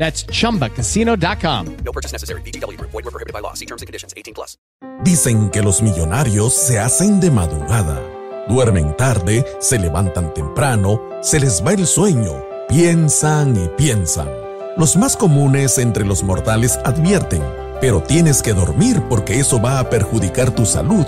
That's chumbacasino.com. No purchase necessary. VGW Group. Void were prohibited by law. See terms and conditions. 18 plus. Dicen que los millonarios se hacen de madrugada. Duermen tarde, se levantan temprano, se les va el sueño, piensan y piensan. Los más comunes entre los mortales advierten, pero tienes que dormir porque eso va a perjudicar tu salud.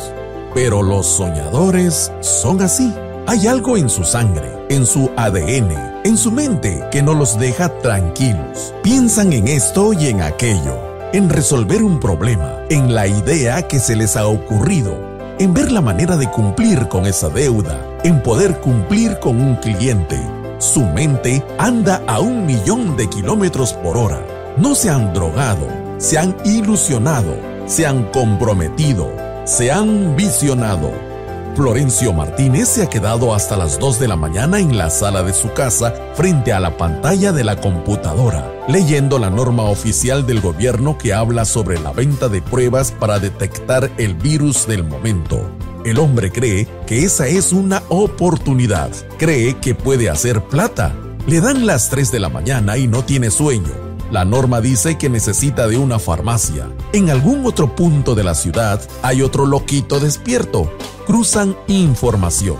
Pero los soñadores son así. Hay algo en su sangre, en su ADN, en su mente que no los deja tranquilos. Piensan en esto y en aquello, en resolver un problema, en la idea que se les ha ocurrido, en ver la manera de cumplir con esa deuda, en poder cumplir con un cliente. Su mente anda a un millón de kilómetros por hora. No se han drogado, se han ilusionado, se han comprometido, se han visionado Florencio Martínez se ha quedado hasta las 2 de la mañana en la sala de su casa frente a la pantalla de la computadora, leyendo la norma oficial del gobierno que habla sobre la venta de pruebas para detectar el virus del momento. El hombre cree que esa es una oportunidad, cree que puede hacer plata. Le dan las 3 de la mañana y no tiene sueño. La norma dice que necesita de una farmacia. En algún otro punto de la ciudad hay otro loquito despierto. Cruzan información.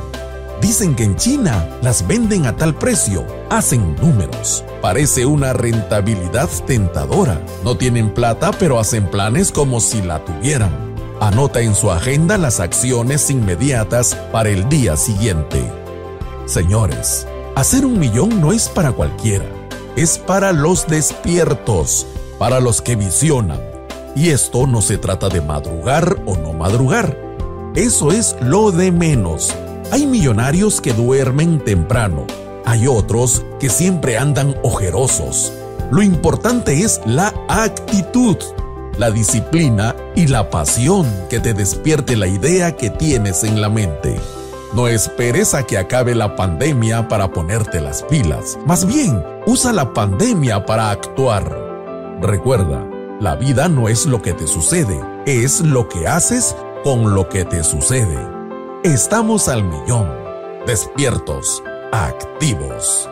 Dicen que en China las venden a tal precio. Hacen números. Parece una rentabilidad tentadora. No tienen plata pero hacen planes como si la tuvieran. Anota en su agenda las acciones inmediatas para el día siguiente. Señores, hacer un millón no es para cualquiera es para los despiertos, para los que visionan. Y esto no se trata de madrugar o no madrugar. Eso es lo de menos. Hay millonarios que duermen temprano. Hay otros que siempre andan ojerosos. Lo importante es la actitud, la disciplina y la pasión que te despierte la idea que tienes en la mente. No esperes a que acabe la pandemia para ponerte las pilas. Más bien, usa la pandemia para actuar. Recuerda, la vida no es lo que te sucede, es lo que haces con lo que te sucede. Estamos al millón. Despiertos, activos.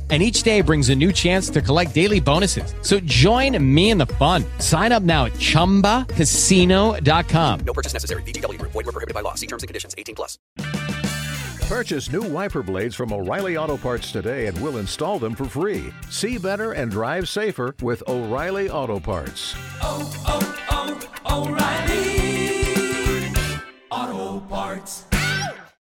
and each day brings a new chance to collect daily bonuses. So join me in the fun. Sign up now at ChumbaCasino.com. No purchase necessary. VGW Group. Void were prohibited by law. See terms and conditions. 18 plus. Purchase new wiper blades from O'Reilly Auto Parts today and we'll install them for free. See better and drive safer with O'Reilly Auto Parts. oh, oh, oh O'Reilly Auto Parts.